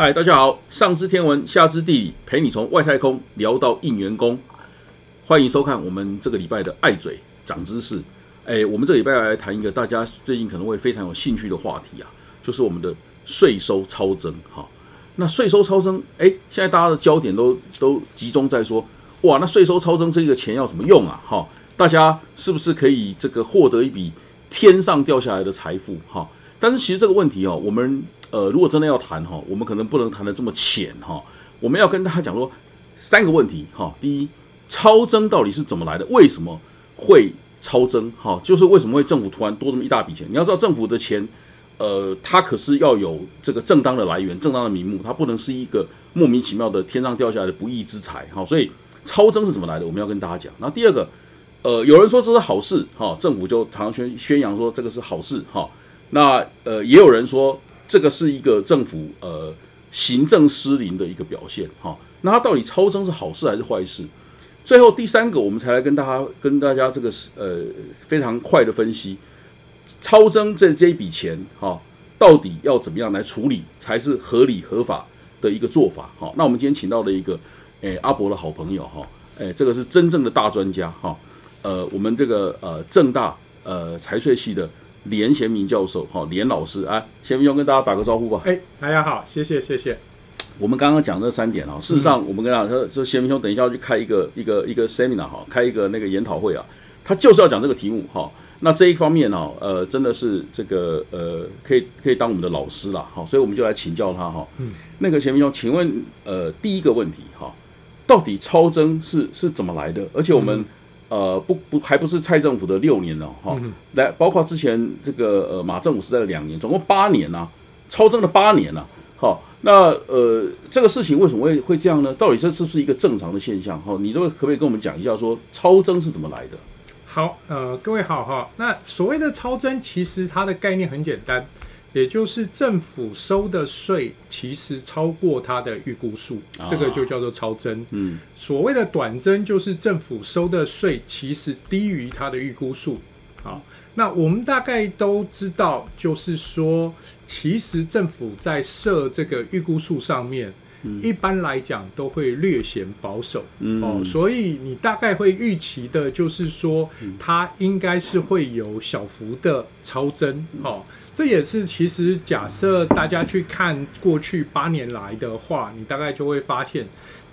嗨，大家好，上知天文，下知地理，陪你从外太空聊到应员工。欢迎收看我们这个礼拜的爱嘴长知识。哎，我们这礼拜来谈一个大家最近可能会非常有兴趣的话题啊，就是我们的税收超增。哈，那税收超增，哎，现在大家的焦点都都集中在说，哇，那税收超增这个钱要怎么用啊？哈，大家是不是可以这个获得一笔天上掉下来的财富？哈，但是其实这个问题哦，我们。呃，如果真的要谈哈，我们可能不能谈的这么浅哈。我们要跟大家讲说三个问题哈。第一，超增到底是怎么来的？为什么会超增？哈，就是为什么会政府突然多这么一大笔钱？你要知道，政府的钱，呃，它可是要有这个正当的来源、正当的名目，它不能是一个莫名其妙的天上掉下来的不义之财哈。所以超增是怎么来的？我们要跟大家讲。那第二个，呃，有人说这是好事哈，政府就常常宣宣扬说这个是好事哈。那呃，也有人说。这个是一个政府呃行政失灵的一个表现哈，那它到底超增是好事还是坏事？最后第三个，我们才来跟大家跟大家这个呃非常快的分析，超增这这一笔钱哈，到底要怎么样来处理才是合理合法的一个做法哈？那我们今天请到了一个诶阿伯的好朋友哈，诶这个是真正的大专家哈，呃我们这个呃正大呃财税系的。连贤明教授，哈，连老师，啊，贤明兄跟大家打个招呼吧。哎，大家好，谢谢，谢谢。我们刚刚讲这三点啊，事实上，我们跟大家说，说贤明兄等一下要去开一个一个一个 seminar 哈，开一个那个研讨会啊，他就是要讲这个题目哈。那这一方面呢，呃，真的是这个呃，可以可以当我们的老师了，好，所以我们就来请教他哈。嗯。那个贤明兄，请问，呃，第一个问题哈，到底超增是是怎么来的？而且我们。呃，不不，还不是蔡政府的六年了哈，来，包括之前这个呃马政府时代的两年，总共八年呐，超增了八年呐，好，那呃这个事情为什么会会这样呢？到底这是不是一个正常的现象？哈，你这个可不可以跟我们讲一下，说超增是怎么来的？好，呃，各位好哈，那所谓的超增，其实它的概念很简单。也就是政府收的税其实超过它的预估数，这个就叫做超增。嗯，所谓的短增就是政府收的税其实低于它的预估数。好，那我们大概都知道，就是说，其实政府在设这个预估数上面，一般来讲都会略显保守。哦，所以你大概会预期的就是说，它应该是会有小幅的超增。哦。这也是其实假设大家去看过去八年来的话，你大概就会发现。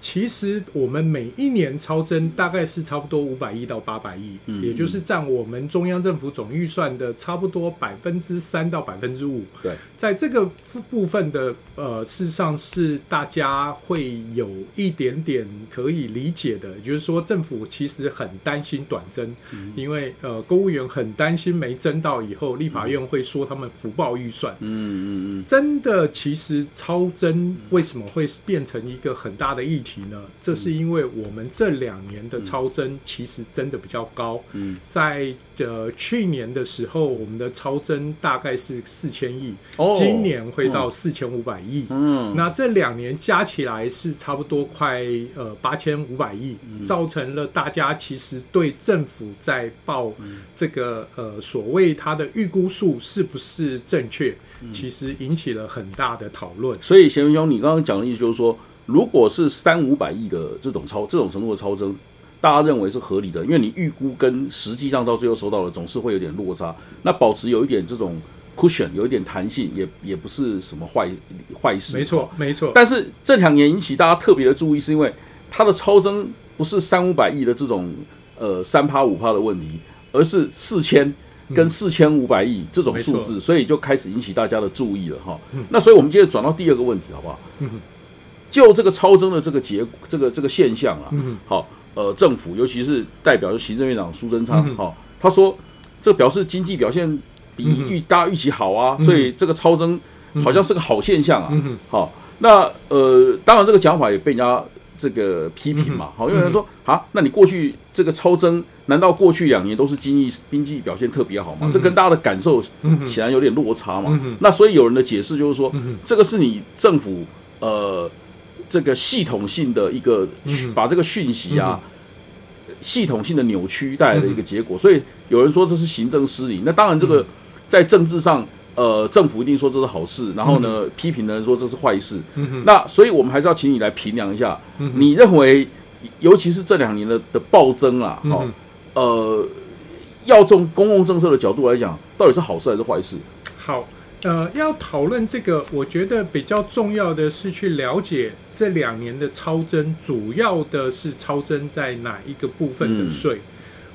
其实我们每一年超增大概是差不多五百亿到八百亿，也就是占我们中央政府总预算的差不多百分之三到百分之五。对，在这个部分的呃，事实上是大家会有一点点可以理解的，就是说政府其实很担心短增，因为呃公务员很担心没增到以后，立法院会说他们福报预算。嗯嗯嗯，真的其实超增为什么会变成一个很大的议题？呢？这是因为我们这两年的超增其实真的比较高。嗯，在呃去年的时候，我们的超增大概是四千亿，今年会到四千五百亿。嗯，那这两年加起来是差不多快呃八千五百亿，造成了大家其实对政府在报这个呃所谓它的预估数是不是正确，其实引起了很大的讨论。所以贤文兄，你刚刚讲的意思就是说。如果是三五百亿的这种超这种程度的超增，大家认为是合理的，因为你预估跟实际上到最后收到的总是会有点落差。那保持有一点这种 cushion，有一点弹性，也也不是什么坏坏事。没错，没错。但是这两年引起大家特别的注意，是因为它的超增不是三五百亿的这种呃三趴五趴的问题，而是四千跟四千五百亿这种数字，所以就开始引起大家的注意了哈。那所以我们接着转到第二个问题，好不好？就这个超增的这个结这个这个现象啊，好，呃，政府尤其是代表行政院长苏贞昌，哈，他说这表示经济表现比预大家预期好啊，所以这个超增好像是个好现象啊，好，那呃，当然这个讲法也被人家这个批评嘛，好，因为他说啊，那你过去这个超增，难道过去两年都是经济经济表现特别好吗？这跟大家的感受显然有点落差嘛，那所以有人的解释就是说，这个是你政府呃。这个系统性的一个把这个讯息啊，系统性的扭曲带来的一个结果，所以有人说这是行政失灵。那当然，这个在政治上呃，政府一定说这是好事，然后呢，批评的人说这是坏事。嗯，那所以我们还是要请你来评量一下，嗯你认为，尤其是这两年的的暴增啊，哦嗯，呃，要从公共政策的角度来讲，到底是好事还是坏事？好，呃，要讨论这个，我觉得比较重要的是去了解这两年的超增，主要的是超增在哪一个部分的税。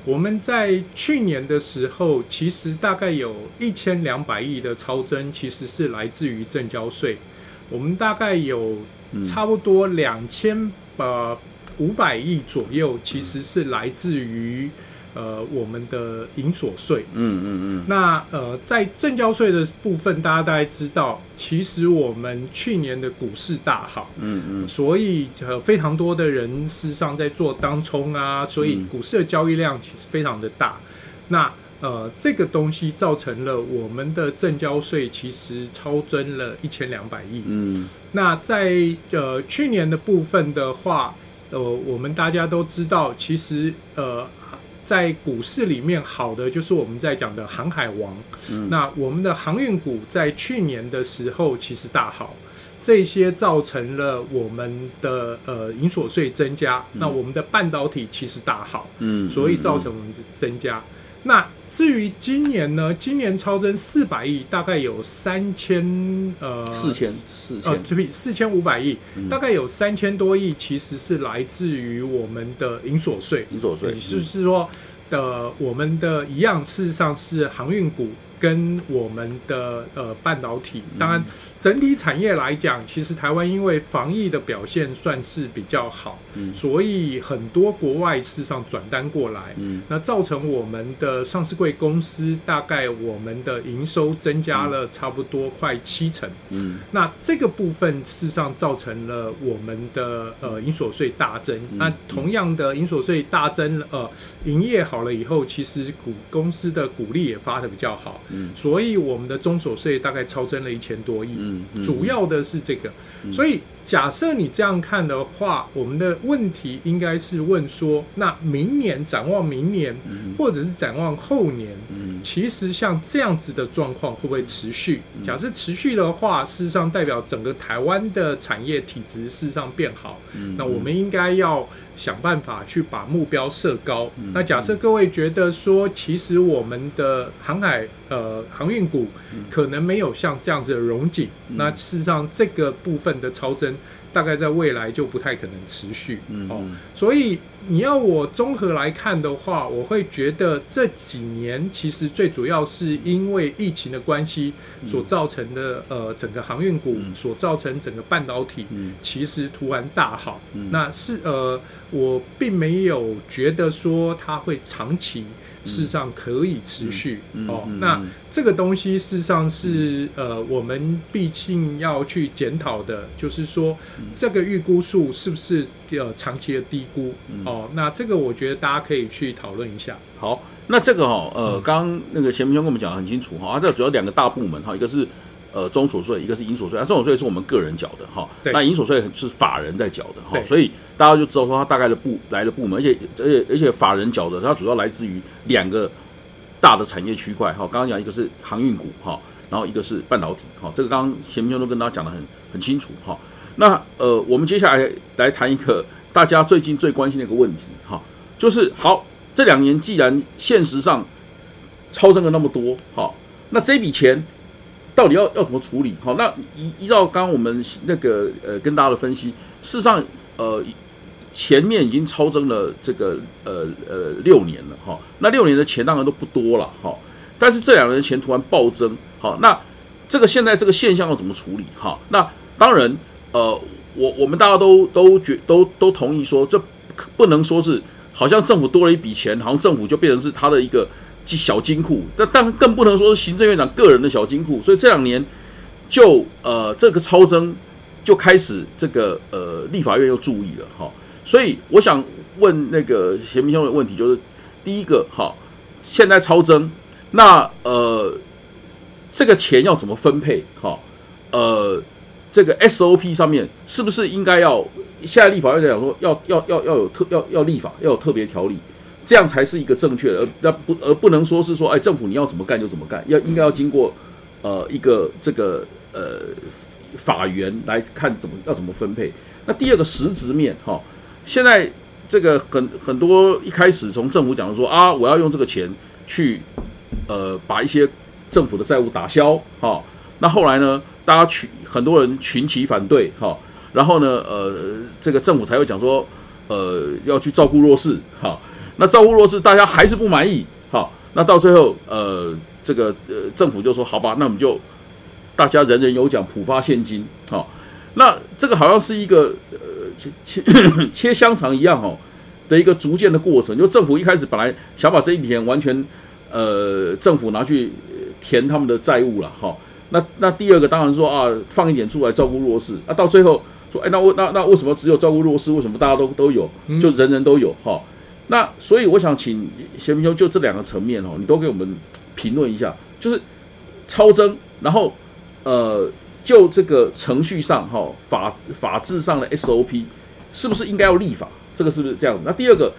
我们在去年的时候，其实大概有一千两百亿的超增，其实是来自于正交税。我们大概有差不多两千呃五百亿左右，其实是来自于呃我们的营所税。嗯嗯嗯那呃，在正交税的部分，大家大概知道，其实我们去年的股市大好，嗯嗯所以呃非常多的人事实上在做当冲啊，所以嗯股市的交易量其实非常的大。那呃，这个东西造成了我们的正交税其实超增了一千两百亿。嗯那在呃去年的部分的话，呃，我们大家都知道，其实呃，在股市里面好的就是我们在讲的航海王。嗯那我们的航运股在去年的时候其实大好，这些造成了我们的呃营所税增加。那我们的半导体其实大好，嗯，所以造成我们增加。那至于今年呢？今年超增四百亿，大概有三千呃四千四呃，千，对不起，四千五百亿，嗯大概有三千多亿，其实是来自于我们的营所税，你所税也就是说的我们的一样，事实上是航运股跟我们的呃半导体。当然，整体产业来讲，其实台湾因为防疫的表现算是比较好，嗯。所以很多国外事实上转单过来，嗯。那造成我们的上市贵公司大概我们的营收增加了差不多快七成。嗯。那这个部分事实上造成了我们的呃营所税大增。那同样的营所税大增，呃，营业好了以后，其实股公司的股利也发的比较好，嗯。所以我们的中所税大概超增了一千多亿。主要的是这个，所以假设你这样看的话，我们的问题应该是问说，那明年展望明年，或者是展望后年，嗯。其实像这样子的状况会不会持续？假设持续的话，事实上代表整个台湾的产业体质事实上变好，嗯。那我们应该要想办法去把目标设高。嗯。那假设各位觉得说，其实我们的航海呃航运股嗯。可能没有像这样子的融景，那事实上这个部分的超增大概在未来就不太可能持续。哦，所以你要我综合来看的话，我会觉得这几年其实最主要是因为疫情的关系所造成的、呃整个航运股嗯所造成整个半导体嗯其实突然大好。嗯那是呃我并没有觉得说它会长期。事实上可以持续、哦，嗯嗯那嗯。这个东西事实上是呃，我们毕竟要去检讨的，就是说这个预估数是不是呃长期的低估、哦？那这个我觉得大家可以去讨论一下。好，那这个哈、呃，嗯。刚刚那个贤明兄跟我们讲的很清楚哈，它这主要两个大部门哈，一个是呃中所税，一个是营所税。那中所税是我们个人缴的哈，对那营所税是法人在缴的哈，所以大家就知道说它大概的部来的部门，而且而且而且法人缴的，它主要来自于两个大的产业区块哈。刚刚讲一个是航运股哈，然后一个是半导体哈，这个刚刚前面都跟大家讲的很很清楚哈。那呃，我们接下来来谈一个大家最近最关心的一个问题哈，就是好。这两年既然现实上超增了那么多，哈，那这笔钱到底要要怎么处理？好，那依依照刚刚我们那个呃跟大家的分析，事实上呃前面已经超增了这个呃呃六年了哈，那六年的钱当然都不多了哈，但是这两年的钱突然暴增，好，那这个现在这个现象要怎么处理？哈，那当然呃我我们大家都都觉都都同意说，这不能说是。好像政府多了一笔钱，好像政府就变成是他的一个小金库，但但更不能说是行政院长个人的小金库。所以这两年就呃这个超增就开始这个呃立法院又注意了哈。所以我想问那个贤明兄的问题就是，第一个哈，现在超增，那呃这个钱要怎么分配？哈，呃这个 SOP 上面是不是应该要？现在立法院在讲说要要要要有特要要立法要有特别条例，这样才是一个正确的，而那不而不能说是说哎政府你要怎么干就怎么干，要应该要经过呃一个这个呃法源来看怎么要怎么分配。那第二个实质面哈，现在这个很很多一开始从政府讲说啊，我要用这个钱去呃把一些政府的债务打消哈。那后来呢，大家群很多人群起反对哈，然后呢呃这个政府才会讲说呃要去照顾弱势哈。那照顾弱势大家还是不满意好，那到最后呃这个呃政府就说好吧，那我们就大家人人有奖，普发现金好。那这个好像是一个呃切 切香肠一样哦的一个逐渐的过程，就政府一开始本来想把这一笔钱完全呃政府拿去填他们的债务了哈。那那第二个当然说啊放一点出来照顾弱势，啊到最后说哎那我那那为什么只有照顾弱势？为什么大家都都有就人人都有哈？那所以我想请贤明兄就这两个层面哦，你都给我们评论一下，就是超增，然后呃。就这个程序上，哈法法制上的 SOP，是不是应该要立法？这个是不是这样子？那第二个，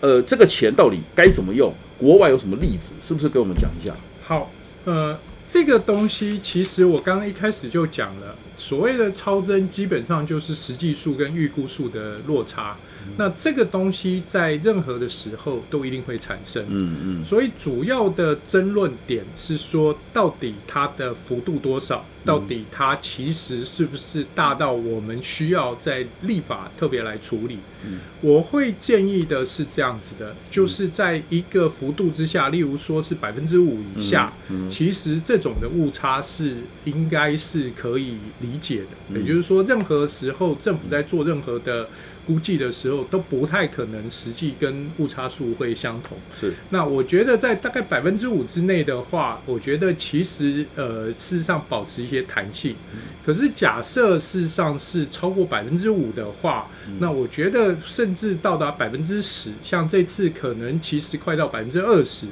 呃，这个钱到底该怎么用？国外有什么例子？是不是给我们讲一下？好，呃，这个东西其实我刚刚一开始就讲了，所谓的超增，基本上就是实际数跟预估数的落差。那这个东西在任何的时候都一定会产生，嗯嗯，所以主要的争论点是说，到底它的幅度多少？到底它其实是不是大到我们需要在立法特别来处理？我会建议的是这样子的，就是在一个幅度之下，例如说是百分之五以下，其实这种的误差是应该是可以理解的。也就是说，任何时候政府在做任何的。估计的时候都不太可能，实际跟误差数会相同。是，那我觉得在大概百分之五之内的话，我觉得其实呃，事实上保持一些弹性。可是假设事实上是超过百分之五的话，那我觉得甚至到达百分之十，像这次可能其实快到百分之二十。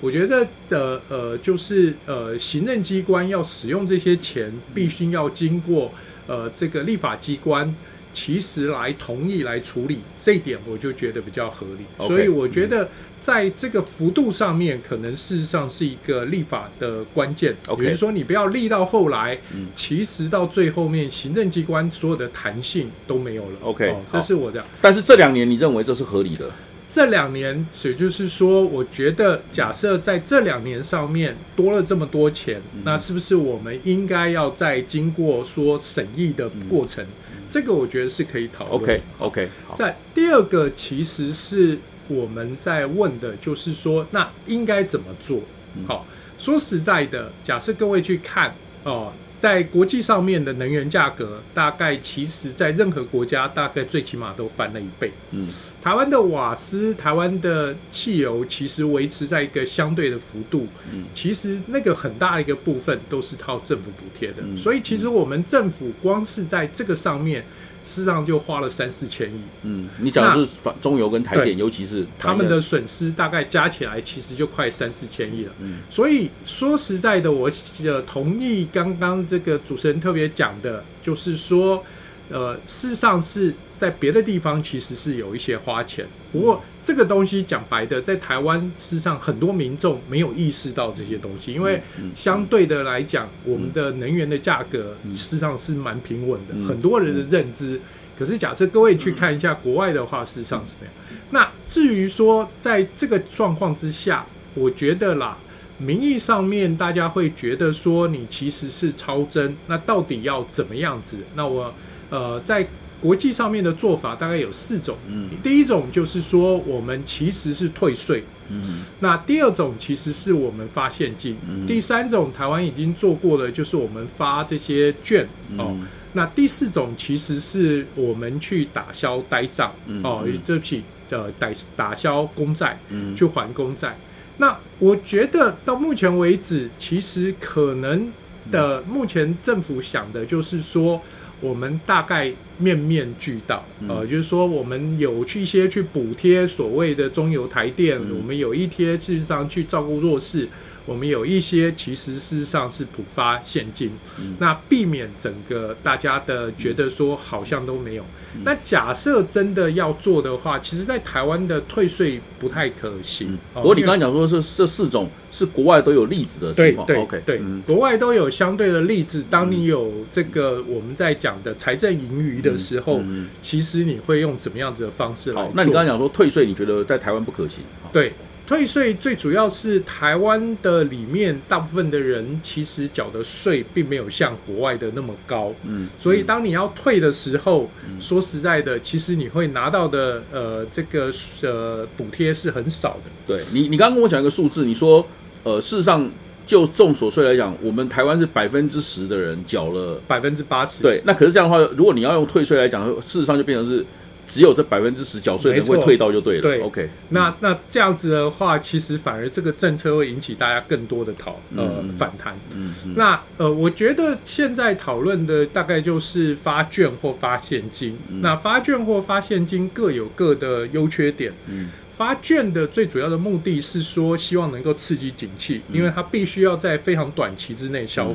我觉得的呃，就是呃，行政机关要使用这些钱，必须要经过呃这个立法机关。其实来同意来处理这一点，我就觉得比较合理。所以我觉得在这个幅度上面，可能事实上是一个立法的关键。比如说，你不要立到后来，其实到最后面，行政机关所有的弹性都没有了。OK，这是我的。但是这两年，你认为这是合理的？这两年，也就是说，我觉得假设在这两年上面多了这么多钱，那是不是我们应该要再经过说审议的过程？这个我觉得是可以讨论。OK OK。在第二个，其实是我们在问的，就是说，那应该怎么做？好，说实在的，假设各位去看哦。在国际上面的能源价格，大概其实在任何国家，大概最起码都翻了一倍。嗯，台湾的瓦斯、台湾的汽油，其实维持在一个相对的幅度。嗯，其实那个很大一个部分都是靠政府补贴的。所以，其实我们政府光是在这个上面。事实上就花了三四千亿。嗯，你讲的是中油跟台电，尤其是他们的损失大概加起来其实就快三四千亿了。嗯，所以说实在的，我呃同意刚刚这个主持人特别讲的，就是说。呃，事实上是在别的地方其实是有一些花钱，不过这个东西讲白的，在台湾事实上很多民众没有意识到这些东西，因为相对的来讲，我们的能源的价格事实上是蛮平稳的，很多人的认知。可是假设各位去看一下国外的话，事实上是这样。那至于说在这个状况之下，我觉得啦，名义上面大家会觉得说你其实是超增，那到底要怎么样子？那我。呃，在国际上面的做法大概有四种。嗯，第一种就是说，我们其实是退税。嗯，那第二种其实是我们发现金。嗯，第三种台湾已经做过的，就是我们发这些券。哦，那第四种其实是我们去打消呆账。哦，对不起，呃，打打消公债，嗯去还公债。那我觉得到目前为止，其实可能的目前政府想的就是说。我们大概面面俱到，呃，就是说我们有去一些去补贴所谓的中油台电，我们有一些事实上去照顾弱势。我们有一些其实事实上是普发现金，那避免整个大家的觉得说好像都没有。那假设真的要做的话，其实，在台湾的退税不太可行。不过你刚才讲说是这四种是国外都有例子的情况，OK？对，国外都有相对的例子。当你有这个我们在讲的财政盈余的时候，其实你会用怎么样子的方式来做？那你刚才讲说退税，你觉得在台湾不可行？对。退税最主要是台湾的里面大部分的人其实缴的税并没有像国外的那么高，嗯，所以当你要退的时候，说实在的，其实你会拿到的呃这个呃补贴是很少的。对你，你刚刚跟我讲一个数字，你说呃事实上就重所税来讲，我们台湾是百分之十的人缴了百分之八十，对，那可是这样的话，如果你要用退税来讲，事实上就变成是。只有这百分之十缴税的会退到就对了。对，OK。那那这样子的话，其实反而这个政策会引起大家更多的讨呃反弹。嗯嗯。那呃，我觉得现在讨论的大概就是发券或发现金。那发券或发现金各有各的优缺点。嗯。发券的最主要的目的是说，希望能够刺激景气，因为它必须要在非常短期之内消。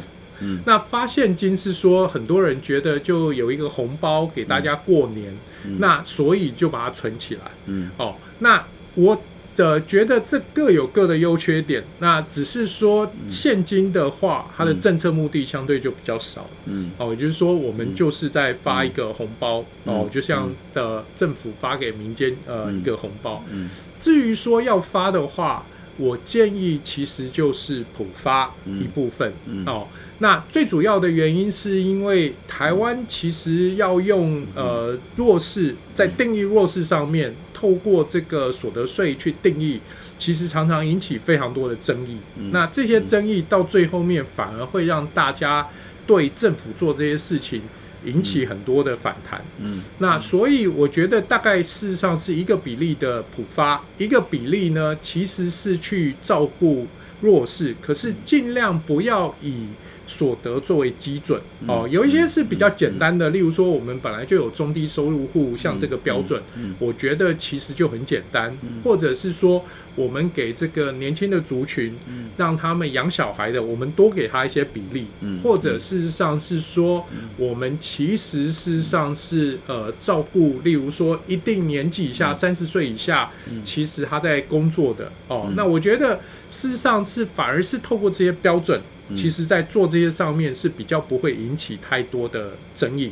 那发现金是说，很多人觉得就有一个红包给大家过年，那所以就把它存起来。嗯，哦，那我的觉得这各有各的优缺点。那只是说现金的话，它的政策目的相对就比较少。嗯，哦，也就是说，我们就是在发一个红包，哦，就像的政府发给民间呃一个红包。嗯，至于说要发的话。我建议其实就是普发一部分哦。那最主要的原因是因为台湾其实要用呃弱势在定义弱势上面，透过这个所得税去定义，其实常常引起非常多的争议。那这些争议到最后面反而会让大家对政府做这些事情。引起很多的反弹，嗯，那所以我觉得大概事实上是一个比例的普发，一个比例呢其实是去照顾弱势，可是尽量不要以。所得作为基准。哦，有一些是比较简单的，例如说我们本来就有中低收入户，像这个标准，我觉得其实就很简单，或者是说我们给这个年轻的族群，让他们养小孩的，我们多给他一些比例，或者事实上是说我们其实事实上是呃照顾，例如说一定年纪以下，三十岁以下，其实他在工作的哦，那我觉得事实上是反而是透过这些标准。其实，在做这些上面是比较不会引起太多的争议。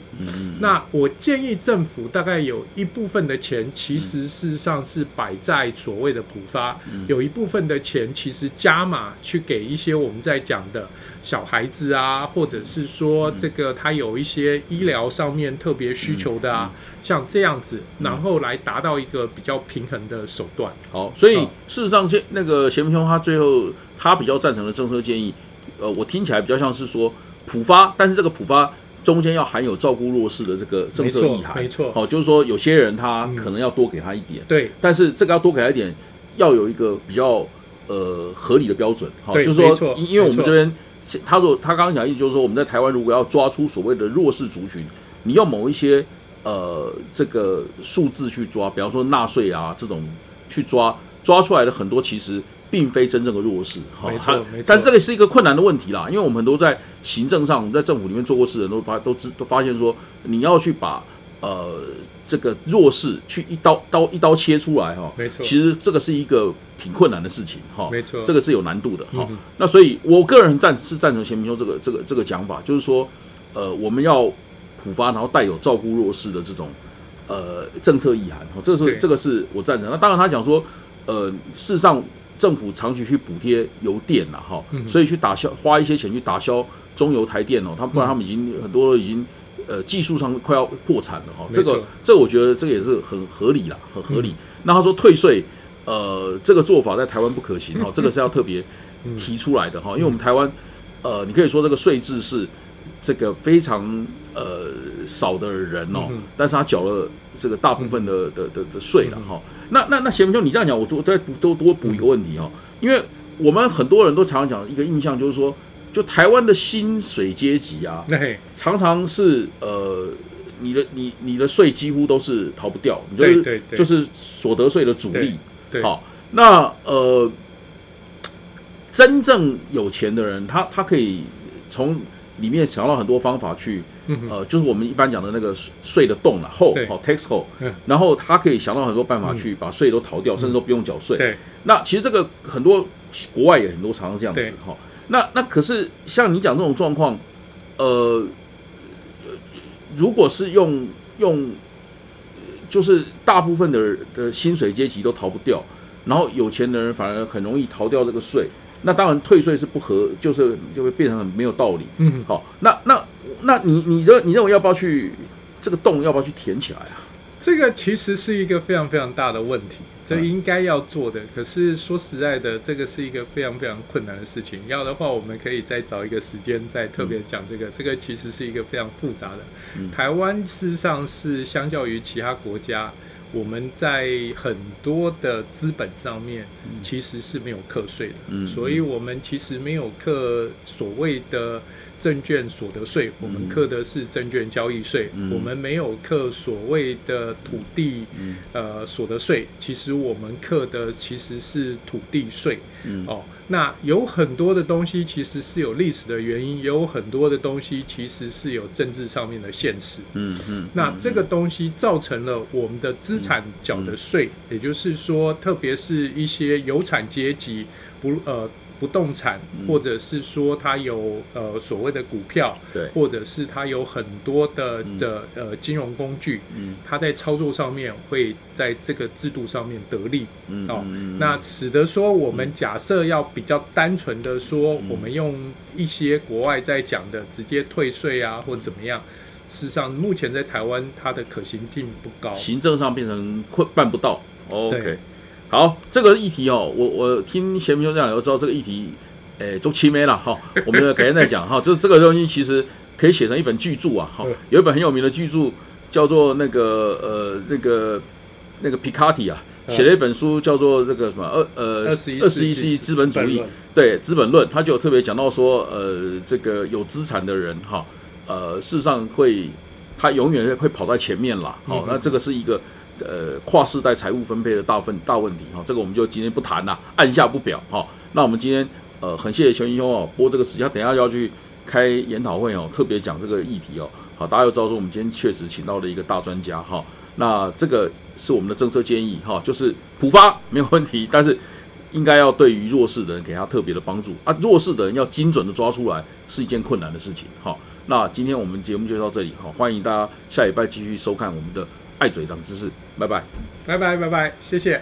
那我建议政府大概有一部分的钱，其实事实上是摆在所谓的普发，有一部分的钱其实加码去给一些我们在讲的小孩子啊，或者是说这个他有一些医疗上面特别需求的啊，像这样子，然后来达到一个比较平衡的手段。好，所以事实上，现那个贤明兄他最后他比较赞成的政策建议。呃，我听起来比较像是说普发，但是这个普发中间要含有照顾弱势的这个政策意涵，没错，好，就是说有些人他可能要多给他一点，对，但是这个要多给他一点，要有一个比较呃合理的标准，好，就是说，因为我们这边他说他刚刚讲意思就是说，我们在台湾如果要抓出所谓的弱势族群，你要某一些呃这个数字去抓，比方说纳税啊这种去抓，抓出来的很多其实。并非真正的弱势，没错，但这个是一个困难的问题啦，因为我们很多在行政上，我们在政府里面做过事的人都发都知都发现说，你要去把呃这个弱势去一刀刀一刀切出来哈，没错，其实这个是一个挺困难的事情哈，没错，这个是有难度的哈。那所以我个人赞是赞成钱明修这个这个这个讲法，就是说呃我们要普发，然后带有照顾弱势的这种呃政策意涵，这个是这个是我赞成。那当然他讲说呃事实上。政府长期去补贴油电了，哈，所以去打消花一些钱去打消中油台电哦，他不然他们已经很多已经呃技术上快要破产了哈，这个这我觉得这个也是很合理啦，很合理。那他说退税，呃，这个做法在台湾不可行哈，这个是要特别提出来的哈，因为我们台湾呃，你可以说这个税制是这个非常呃少的人哦，但是他缴了这个大部分的的的的税了哈。那那那贤明兄，你这样讲，我多再多多补一个问题哈，因为我们很多人都常常讲一个印象，就是说，就台湾的薪水阶级啊，常常是呃你的你你的税几乎都是逃不掉，你就是就是所得税的主力。对好，那呃，真正有钱的人，他他可以从里面想到很多方法去，嗯呃，就是我们一般讲的那个税的洞了后，对好 tax hole，嗯然后他可以想到很多办法去把税都逃掉，甚至都不用缴税。对那其实这个很多国外也很多常常这样子对哈。那那可是像你讲这种状况，呃，如果是用用，就是大部分的的薪水阶级都逃不掉，然后有钱的人反而很容易逃掉这个税。那当然退税是不合，就是就会变成很没有道理。嗯，好，那那那你你认你认为要不要去这个洞要不要去填起来啊？这个其实是一个非常非常大的问题，这嗯应该要做的。可是说实在的，这个是一个非常非常困难的事情。要的话，我们可以再找一个时间再特别讲这个。这个其实是一个非常复杂的。嗯台湾事实上是相较于其他国家，我们在很多的资本上面其实是没有课税的，嗯所以我们其实没有课所谓的证券所得税，我们课的是证券交易税，嗯。我们没有课所谓的土地嗯。呃所得税，其实我们课的其实是土地税。嗯。哦，那有很多的东西其实是有历史的原因，也有很多的东西其实是有政治上面的现实。嗯嗯，那这个东西造成了我们的资产缴的税，也就是说，特别是一些有产阶级不呃不动产，或者是说它有呃所谓的股票，对。或者是它有很多的的呃金融工具，嗯。它在操作上面会在这个制度上面得利。嗯哦嗯那使得说，我们假设要比较单纯的说，我们用一些国外在讲的直接退税啊，或怎么样，事实上目前在台湾它的可行性不高。行政上变成困办不到。OK，对好，这个议题哦，我我听贤明兄这样，我知道这个议题，诶，都七没了哈，我们改天再讲哈。这这个东西其实可以写成一本巨著啊，哈，有一本很有名的巨著叫做那个呃那个那个皮卡蒂啊。嗯写了一本书，叫做这个什么二呃二十一世纪资本主义论，对《资本论》，他就有特别讲到说，呃，这个有资产的人哈，呃，事实上会他永远会跑在前面啦。好、嗯那这个是一个呃跨世代财务分配的大问大问题哈、这个我们就今天不谈了，按下不表哈、那我们今天呃很谢谢熊英兄哦，播这个时间，等一下要去开研讨会哦，特别讲这个议题哦。好，大家要知道说我们今天确实请到了一个大专家哈、那这个是我们的政策建议哈、就是普发没有问题，但是。应该要对于弱势的人给他特别的帮助啊，弱势的人要精准的抓出来是一件困难的事情。好，那今天我们节目就到这里，好，欢迎大家下礼拜继续收看我们的爱嘴长知识，拜拜。拜拜拜拜，谢谢。